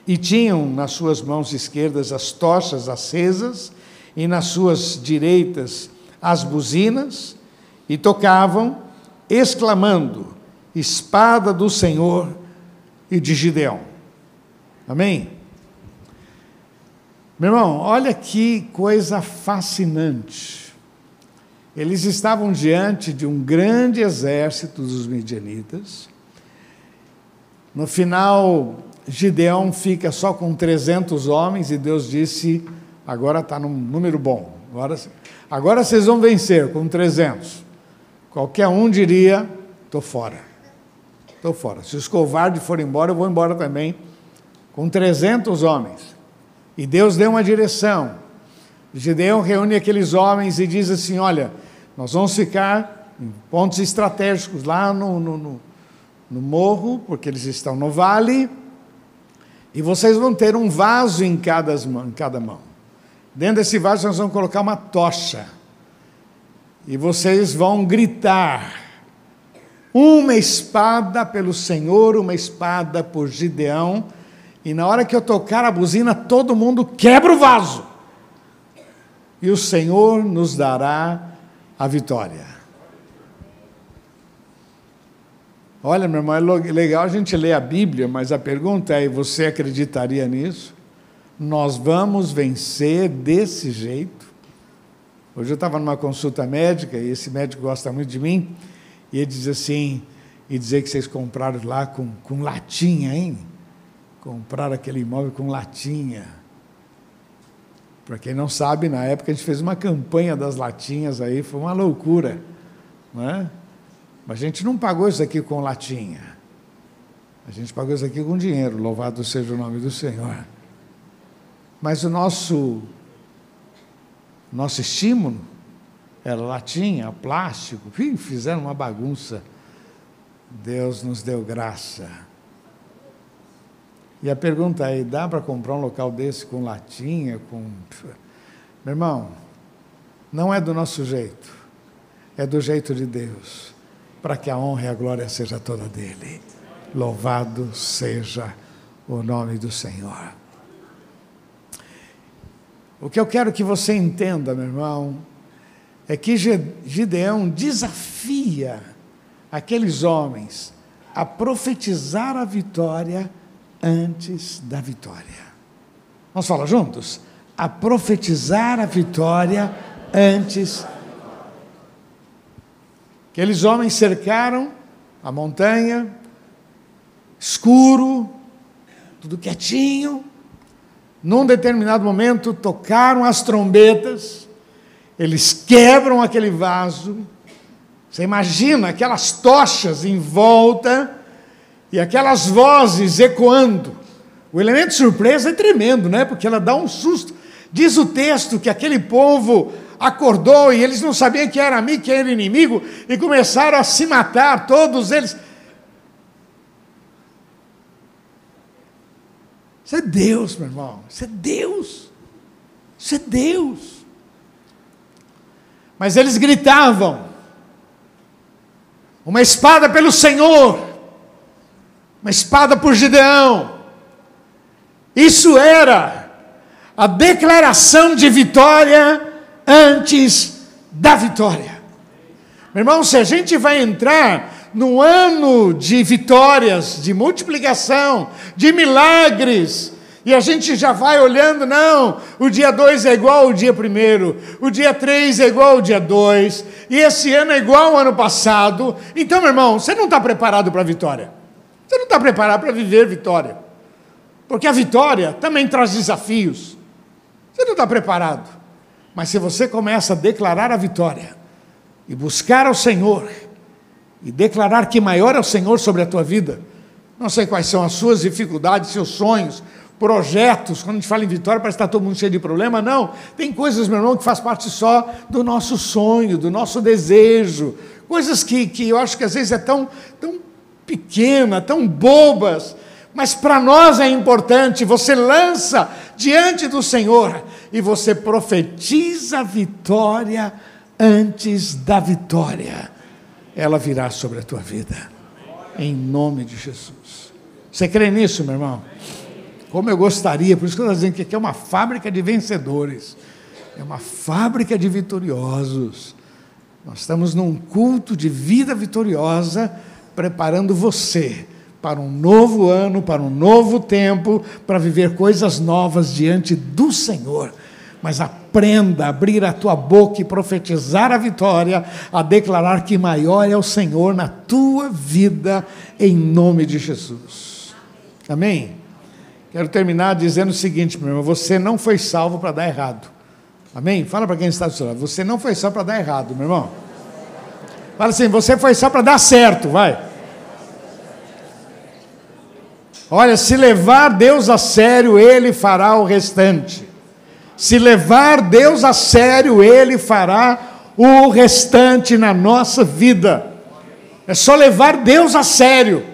e tinham nas suas mãos esquerdas as tochas acesas, e nas suas direitas as buzinas, e tocavam exclamando: Espada do Senhor e de Gideão. Amém? Meu irmão, olha que coisa fascinante. Eles estavam diante de um grande exército dos midianitas. No final, Gideão fica só com 300 homens e Deus disse: agora está num número bom. Agora, agora vocês vão vencer com 300. Qualquer um diria: estou fora. Estou fora. Se os covardes forem embora, eu vou embora também, com 300 homens. E Deus deu uma direção. Gideão reúne aqueles homens e diz assim: Olha, nós vamos ficar em pontos estratégicos lá no, no, no, no morro, porque eles estão no vale, e vocês vão ter um vaso em cada, em cada mão. Dentro desse vaso nós vamos colocar uma tocha e vocês vão gritar: uma espada pelo Senhor, uma espada por Gideão. E na hora que eu tocar a buzina, todo mundo quebra o vaso. e o Senhor nos dará a vitória. Olha, meu irmão, é legal a gente ler a Bíblia, mas a pergunta é: você acreditaria nisso? Nós vamos vencer desse jeito? Hoje eu estava numa consulta médica e esse médico gosta muito de mim e ele diz assim: e dizer que vocês compraram lá com, com latinha, hein? Compraram aquele imóvel com latinha. Para quem não sabe, na época a gente fez uma campanha das latinhas aí, foi uma loucura, não é? Mas a gente não pagou isso aqui com latinha. A gente pagou isso aqui com dinheiro, louvado seja o nome do Senhor. Mas o nosso nosso estímulo era latinha, plástico, fizeram uma bagunça. Deus nos deu graça. E a pergunta é: dá para comprar um local desse com latinha, com. Meu irmão, não é do nosso jeito, é do jeito de Deus para que a honra e a glória seja toda dele. Louvado seja o nome do Senhor. O que eu quero que você entenda, meu irmão, é que Gideão desafia aqueles homens a profetizar a vitória antes da vitória. Vamos falar juntos? A profetizar a vitória antes Aqueles homens cercaram a montanha, escuro, tudo quietinho. Num determinado momento, tocaram as trombetas, eles quebram aquele vaso. Você imagina aquelas tochas em volta e aquelas vozes ecoando. O elemento surpresa é tremendo, né? Porque ela dá um susto. Diz o texto que aquele povo acordou e eles não sabiam que era amigo, que era inimigo, e começaram a se matar, todos eles. Isso é Deus, meu irmão, isso é Deus, isso é Deus. Mas eles gritavam: uma espada pelo Senhor, uma espada por Gideão. Isso era a declaração de vitória antes da vitória. Meu irmão, se a gente vai entrar no ano de vitórias, de multiplicação, de milagres, e a gente já vai olhando, não, o dia 2 é igual ao dia 1, o dia 3 é igual ao dia 2, e esse ano é igual ao ano passado. Então, meu irmão, você não está preparado para a vitória. Você não está preparado para viver vitória. Porque a vitória também traz desafios. Você não está preparado. Mas se você começa a declarar a vitória e buscar ao Senhor e declarar que maior é o Senhor sobre a tua vida, não sei quais são as suas dificuldades, seus sonhos, projetos, quando a gente fala em vitória, parece que está todo mundo cheio de problema. Não, tem coisas, meu irmão, que faz parte só do nosso sonho, do nosso desejo, coisas que, que eu acho que às vezes é tão, tão pequena, tão bobas, mas para nós é importante, você lança diante do Senhor e você profetiza a vitória antes da vitória. Ela virá sobre a tua vida, em nome de Jesus. Você crê nisso, meu irmão? Como eu gostaria, por isso que eu estou dizendo que aqui é uma fábrica de vencedores, é uma fábrica de vitoriosos. Nós estamos num culto de vida vitoriosa, preparando você para um novo ano, para um novo tempo, para viver coisas novas diante do Senhor. Mas aprenda a abrir a tua boca e profetizar a vitória, a declarar que maior é o Senhor na tua vida, em nome de Jesus. Amém? Quero terminar dizendo o seguinte, meu irmão: você não foi salvo para dar errado. Amém? Fala para quem está do seu lado: você não foi salvo para dar errado, meu irmão. Fala assim: você foi salvo para dar certo, vai. Olha, se levar Deus a sério, Ele fará o restante. Se levar Deus a sério, Ele fará o restante na nossa vida. É só levar Deus a sério.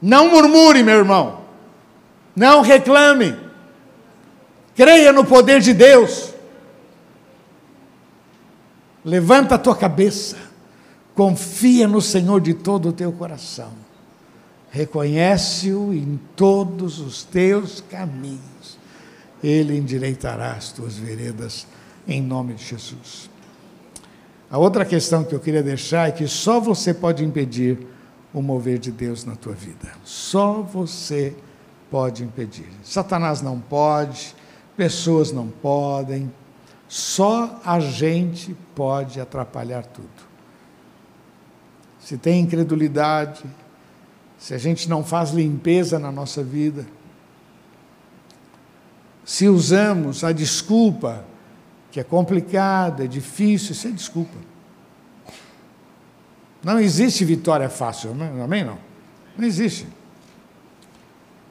Não murmure, meu irmão. Não reclame. Creia no poder de Deus. Levanta a tua cabeça. Confia no Senhor de todo o teu coração reconhece-o em todos os teus caminhos, Ele endireitará as tuas veredas em nome de Jesus. A outra questão que eu queria deixar é que só você pode impedir o mover de Deus na tua vida. Só você pode impedir. Satanás não pode, pessoas não podem, só a gente pode atrapalhar tudo. Se tem incredulidade, se a gente não faz limpeza na nossa vida, se usamos a desculpa, que é complicada, é difícil, isso é desculpa. Não existe vitória fácil, amém? Não. Não existe.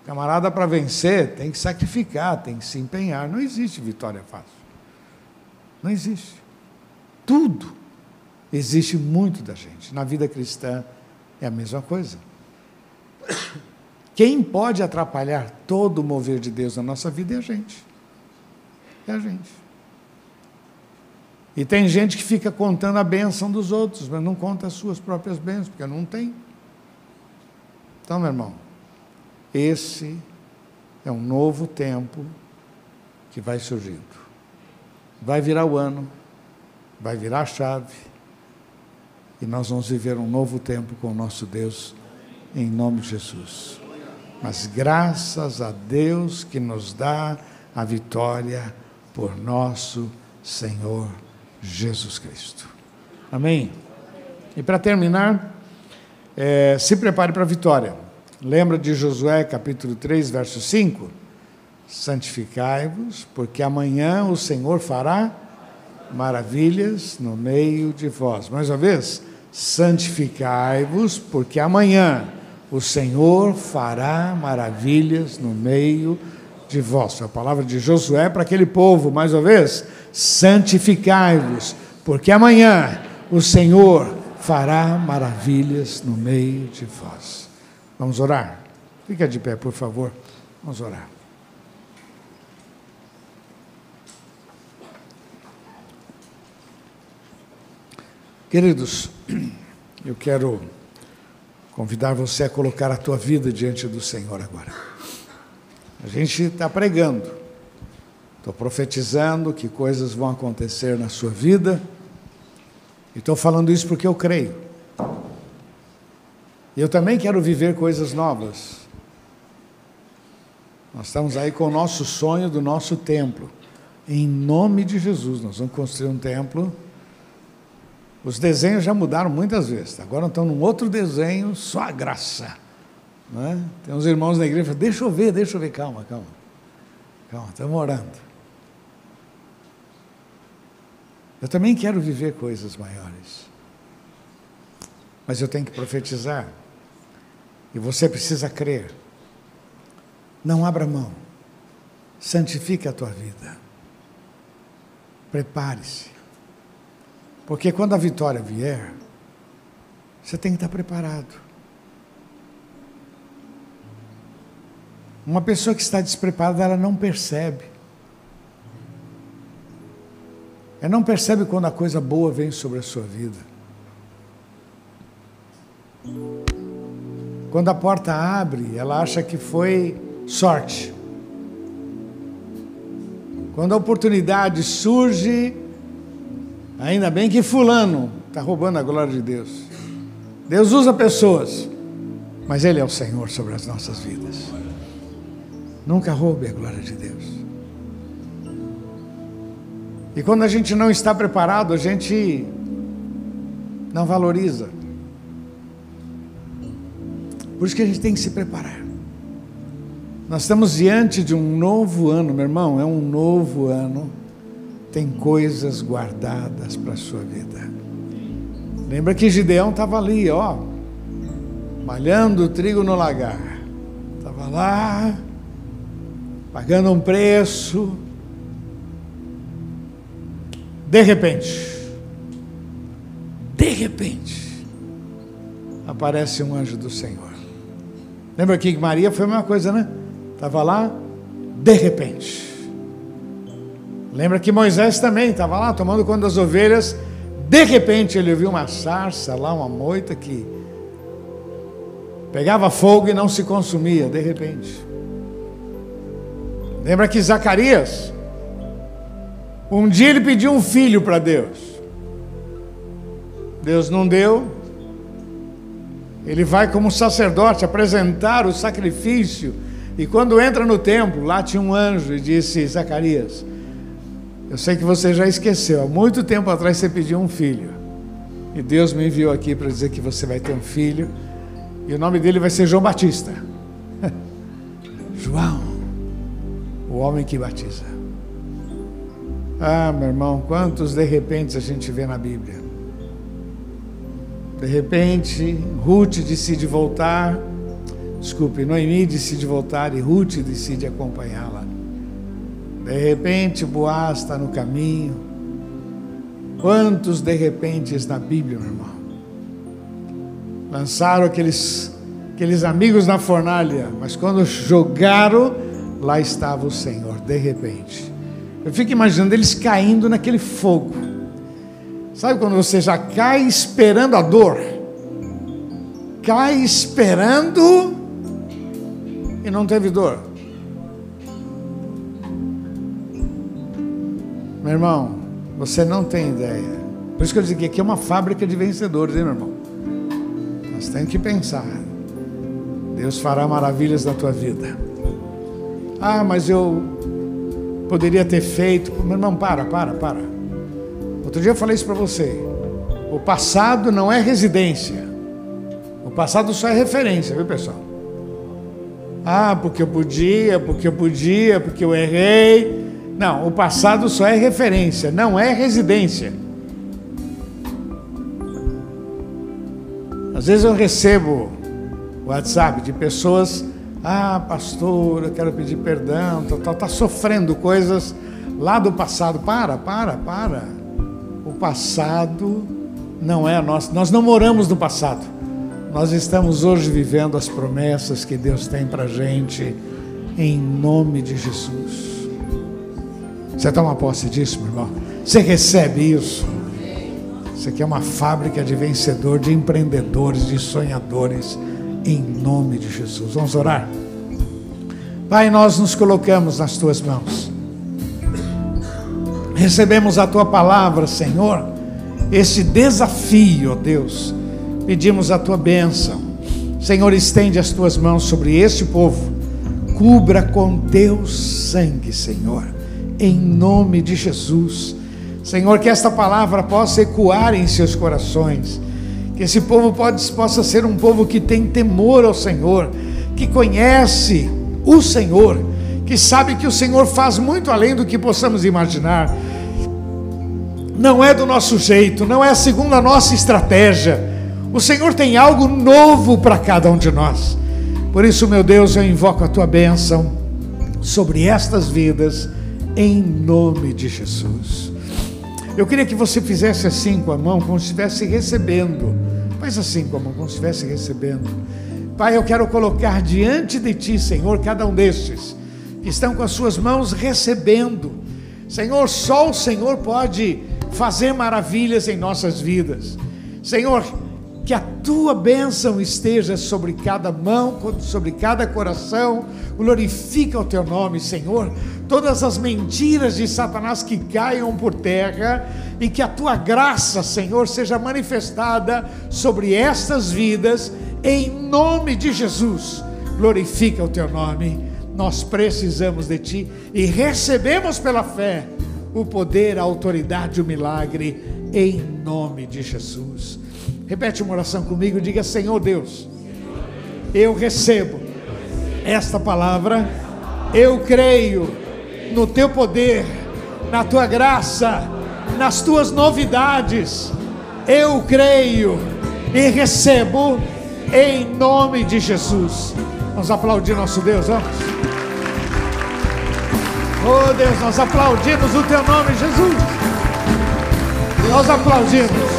Camarada, para vencer, tem que sacrificar, tem que se empenhar. Não existe vitória fácil. Não existe. Tudo existe muito da gente. Na vida cristã é a mesma coisa. Quem pode atrapalhar todo o mover de Deus na nossa vida é a gente. É a gente. E tem gente que fica contando a bênção dos outros, mas não conta as suas próprias bênçãos, porque não tem. Então, meu irmão, esse é um novo tempo que vai surgindo. Vai virar o ano, vai virar a chave, e nós vamos viver um novo tempo com o nosso Deus, em nome de Jesus mas graças a Deus que nos dá a vitória por nosso Senhor Jesus Cristo. Amém? E para terminar, é, se prepare para a vitória. Lembra de Josué capítulo 3, verso 5? Santificai-vos, porque amanhã o Senhor fará maravilhas no meio de vós. Mais uma vez, santificai-vos, porque amanhã o Senhor fará maravilhas no meio de vós. A palavra de Josué para aquele povo, mais uma vez, santificai-vos, porque amanhã o Senhor fará maravilhas no meio de vós. Vamos orar? Fica de pé, por favor. Vamos orar. Queridos, eu quero convidar você a colocar a tua vida diante do Senhor agora. A gente está pregando, estou profetizando que coisas vão acontecer na sua vida, e estou falando isso porque eu creio. E eu também quero viver coisas novas. Nós estamos aí com o nosso sonho do nosso templo. Em nome de Jesus, nós vamos construir um templo os desenhos já mudaram muitas vezes. Agora estão num outro desenho, só a graça. Não é? Tem uns irmãos na igreja que falam, deixa eu ver, deixa eu ver, calma, calma. Calma, estamos orando. Eu também quero viver coisas maiores. Mas eu tenho que profetizar. E você precisa crer. Não abra mão. Santifique a tua vida. Prepare-se. Porque quando a vitória vier, você tem que estar preparado. Uma pessoa que está despreparada, ela não percebe. Ela não percebe quando a coisa boa vem sobre a sua vida. Quando a porta abre, ela acha que foi sorte. Quando a oportunidade surge, Ainda bem que Fulano está roubando a glória de Deus. Deus usa pessoas, mas Ele é o Senhor sobre as nossas vidas. Nunca roube a glória de Deus. E quando a gente não está preparado, a gente não valoriza. Por isso que a gente tem que se preparar. Nós estamos diante de um novo ano, meu irmão, é um novo ano tem coisas guardadas para a sua vida. Lembra que Gideão estava ali, ó, malhando trigo no lagar. Estava lá, pagando um preço. De repente, de repente, aparece um anjo do Senhor. Lembra que Maria foi a mesma coisa, né? Estava lá, de repente. Lembra que Moisés também estava lá tomando conta das ovelhas. De repente ele viu uma sarça lá, uma moita que pegava fogo e não se consumia. De repente. Lembra que Zacarias, um dia ele pediu um filho para Deus. Deus não deu. Ele vai como sacerdote apresentar o sacrifício. E quando entra no templo, lá tinha um anjo e disse: Zacarias, eu sei que você já esqueceu, há muito tempo atrás você pediu um filho. E Deus me enviou aqui para dizer que você vai ter um filho. E o nome dele vai ser João Batista. João, o homem que batiza. Ah, meu irmão, quantos de repente a gente vê na Bíblia. De repente, Ruth decide voltar. Desculpe, Noemi decide voltar e Ruth decide acompanhá-la. De repente, Boaz está no caminho. Quantos de repentes na Bíblia, meu irmão? Lançaram aqueles, aqueles amigos na fornalha, mas quando jogaram, lá estava o Senhor, de repente. Eu fico imaginando eles caindo naquele fogo. Sabe quando você já cai esperando a dor? Cai esperando e não teve dor. Meu irmão, você não tem ideia. Por isso que eu digo que aqui é uma fábrica de vencedores, hein, meu irmão? Nós temos que pensar. Deus fará maravilhas na tua vida. Ah, mas eu poderia ter feito. Meu irmão, para, para, para. Outro dia eu falei isso para você. O passado não é residência. O passado só é referência, viu, pessoal? Ah, porque eu podia, porque eu podia, porque eu errei. Não, o passado só é referência, não é residência. Às vezes eu recebo WhatsApp de pessoas, ah, pastor, eu quero pedir perdão, tal, tal, tá sofrendo coisas lá do passado. Para, para, para. O passado não é a nossa. Nós não moramos no passado. Nós estamos hoje vivendo as promessas que Deus tem para gente, em nome de Jesus. Você toma posse disso, meu irmão? Você recebe isso? Isso aqui é uma fábrica de vencedor, de empreendedores, de sonhadores, em nome de Jesus. Vamos orar? Pai, nós nos colocamos nas tuas mãos. Recebemos a tua palavra, Senhor, esse desafio, ó Deus. Pedimos a tua bênção. Senhor, estende as tuas mãos sobre este povo. Cubra com teu sangue, Senhor em nome de Jesus. Senhor, que esta palavra possa ecoar em seus corações, que esse povo pode, possa ser um povo que tem temor ao Senhor, que conhece o Senhor, que sabe que o Senhor faz muito além do que possamos imaginar. Não é do nosso jeito, não é segundo a nossa estratégia. O Senhor tem algo novo para cada um de nós. Por isso, meu Deus, eu invoco a tua bênção sobre estas vidas em nome de Jesus. Eu queria que você fizesse assim com a mão, como se estivesse recebendo. Faz assim com a mão, como se estivesse recebendo. Pai, eu quero colocar diante de Ti, Senhor, cada um destes que estão com as suas mãos recebendo. Senhor, só o Senhor pode fazer maravilhas em nossas vidas. Senhor, que a tua bênção esteja sobre cada mão, sobre cada coração. Glorifica o teu nome, Senhor. Todas as mentiras de Satanás que caiam por terra e que a tua graça, Senhor, seja manifestada sobre estas vidas, em nome de Jesus. Glorifica o teu nome. Nós precisamos de ti e recebemos pela fé o poder, a autoridade, o milagre, em nome de Jesus. Repete uma oração comigo, diga: Senhor Deus, eu recebo esta palavra, eu creio no teu poder, na tua graça, nas tuas novidades. Eu creio e recebo em nome de Jesus. Vamos aplaudir nosso Deus, vamos. Oh Deus, nós aplaudimos o teu nome, Jesus. Nós aplaudimos.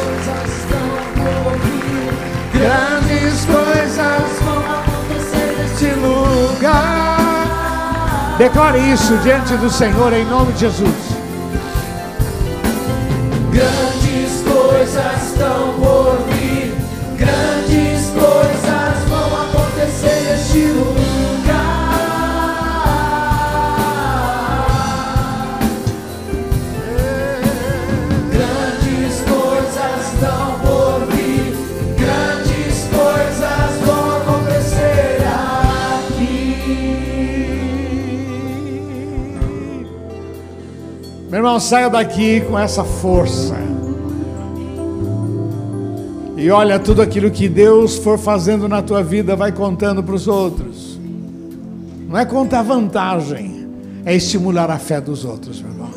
Grandes coisas vão acontecer neste lugar. Declare isso diante do Senhor em nome de Jesus. Grandes coisas estão saia daqui com essa força. E olha tudo aquilo que Deus for fazendo na tua vida, vai contando para os outros. Não é contar vantagem, é estimular a fé dos outros, meu irmão.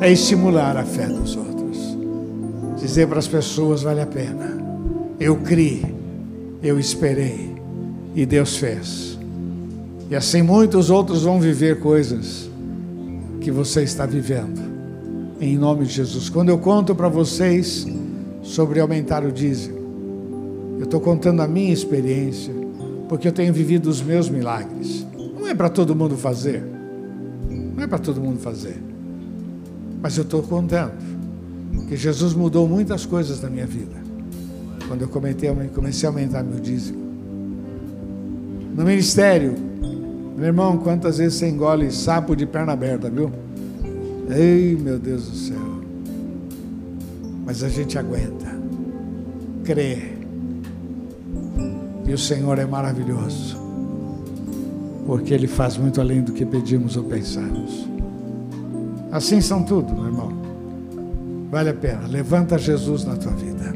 É estimular a fé dos outros. Dizer para as pessoas vale a pena. Eu criei, eu esperei e Deus fez. E assim muitos outros vão viver coisas que você está vivendo. Em nome de Jesus. Quando eu conto para vocês sobre aumentar o dízimo. Eu estou contando a minha experiência, porque eu tenho vivido os meus milagres. Não é para todo mundo fazer, não é para todo mundo fazer, mas eu estou contando que Jesus mudou muitas coisas na minha vida quando eu comecei, comecei a aumentar meu dízimo. No ministério, meu irmão, quantas vezes você engole sapo de perna aberta, viu? Ei, meu Deus do céu mas a gente aguenta, crê. E o Senhor é maravilhoso, porque Ele faz muito além do que pedimos ou pensamos. Assim são tudo, meu irmão. Vale a pena. Levanta Jesus na tua vida.